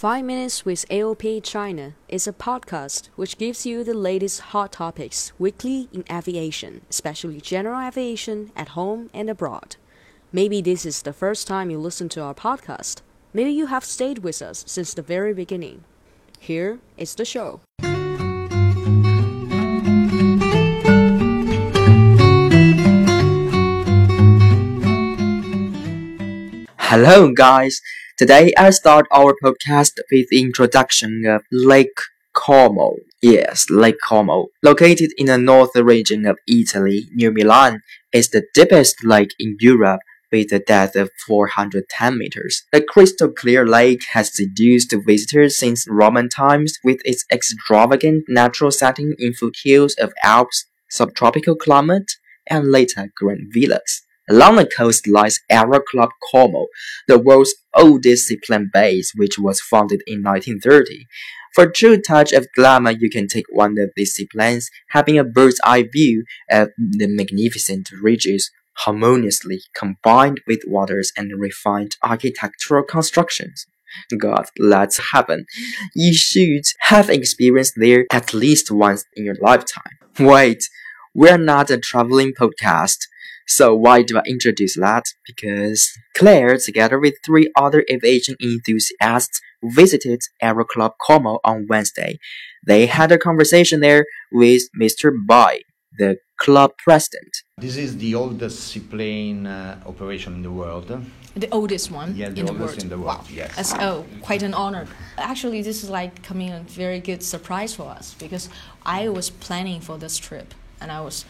5 Minutes with AOPA China is a podcast which gives you the latest hot topics weekly in aviation, especially general aviation at home and abroad. Maybe this is the first time you listen to our podcast. Maybe you have stayed with us since the very beginning. Here is the show. Hello, guys. Today I start our podcast with the introduction of Lake Como. Yes, Lake Como, located in the north region of Italy near Milan, is the deepest lake in Europe with a depth of 410 meters. The crystal clear lake has seduced visitors since Roman times with its extravagant natural setting in foothills of Alps, subtropical climate, and later green villas. Along the coast lies Aero Club Como, the world's oldest seaplane base, which was founded in 1930. For a true touch of glamour, you can take one of these seaplanes, having a bird's eye view of the magnificent ridges harmoniously combined with waters and refined architectural constructions. God, let's happen. You should have experienced there at least once in your lifetime. Wait, we're not a traveling podcast. So why do I introduce that? Because Claire, together with three other aviation enthusiasts, visited Aero Club Como on Wednesday. They had a conversation there with Mr. Bai, the club president. This is the oldest seaplane uh, operation in the world. The oldest one Yeah, the in oldest world. in the world, Wow. yes. That's oh, quite an honor. Actually, this is like coming a very good surprise for us because I was planning for this trip and I was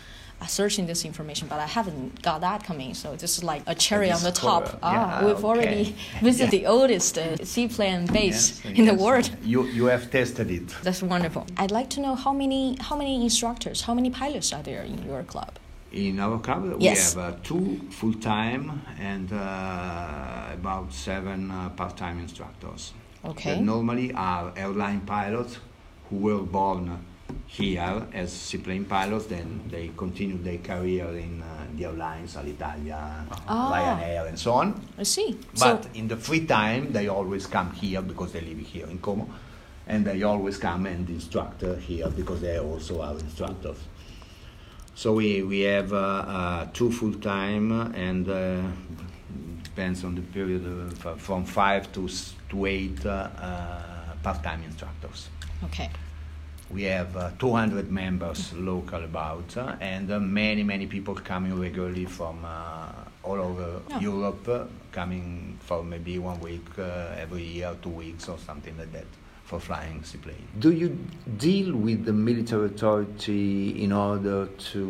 searching this information, but I haven't got that coming. So this is like a cherry on the top. Ah, Yeah, we've already visited Yeah. the oldest uh, seaplane base Yes, in the world. You, you have tested it. That's wonderful. I'd like to know how many how many instructors, how many pilots are there in your club? In our club, Yes. we have uh, two full time and uh, about seven uh, part time instructors. Okay. That normally are airline pilots who were born here as seaplane pilots, then they continue their career in uh, the airlines, Alitalia, Ah. Ryanair, and so on. I see. But so in the free time, they always come here because they live here in Como, and they always come and instruct uh, here because they also are instructors. So we, we have uh, uh, two full time and uh, depends on the period of, uh, from five to s- to eight uh, uh, part time instructors. okay. We have uh, 200 members local about, uh, and uh, many, many people coming regularly from uh, all over. Europe, uh, coming for maybe one week uh, every year, two weeks, or something like that for flying seaplane. Do you deal with the military authority in order to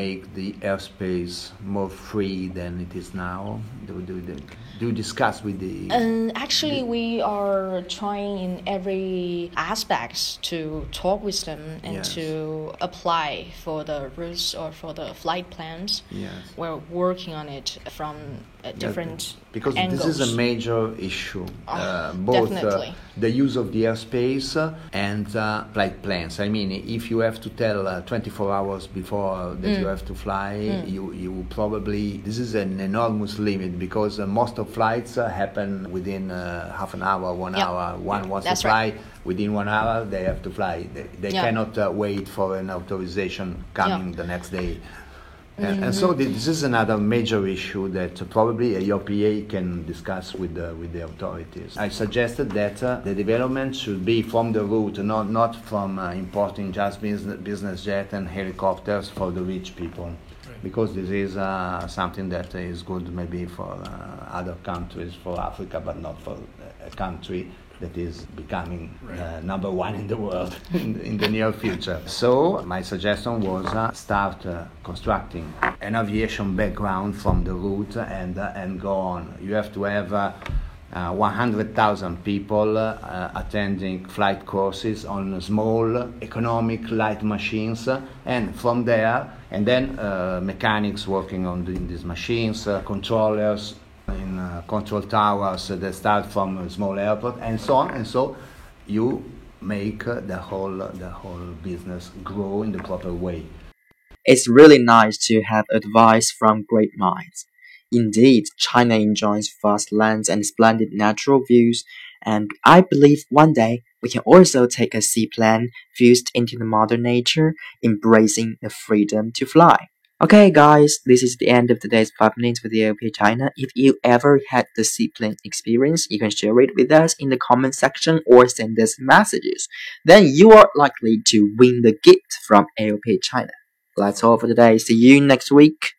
make the airspace more free than it is now? Do, do, do, do you discuss with the. And actually, we are trying in every aspects to talk with them and Yes. to apply for the routes or for the flight plans. Yes. We're working on it from different because angles. this is a major issue Ah, uh, both uh, the use of the airspace and uh, flight plans. I mean if you have to tell uh, 24 hours before that Mm. you have to fly you, you probably this is an enormous limit because uh, most of flights uh, happen within uh, half an hour one Yeah. hour. One wants That's to fly right. within one hour they have to fly. They, they cannot uh, wait for an authorization coming the next day and, and so this is another major issue that uh, probably AOPA can discuss with the, with the authorities. I suggested that uh, the development should be from the root, not, not from uh, importing just business, business jet and helicopters for the rich people. Because this is uh, something that is good maybe for uh, other countries, for Africa, but not for a country that is becoming uh, number one in the world in, in the near future. So my suggestion was uh, start uh, constructing an aviation background from the route and uh, and go on. You have to have. Uh, uh, 100,000 people uh, attending flight courses on small economic light machines and from there and then uh, mechanics working on the, these machines uh, controllers in uh, control towers that start from a small airport and so on and so you make the whole the whole business grow in the proper way It's really nice to have advice from great minds. Indeed, China enjoys vast lands and splendid natural views, And I believe one day we can also take a seaplane fused into the mother nature, embracing the freedom to fly. Okay, guys, this is the end of today's 5 minutes with AOPA China. If you ever had the seaplane experience, you can share it with us in the comment section or send us messages. Then you are likely to win the gift from AOPA China. That's all for today. See you next week.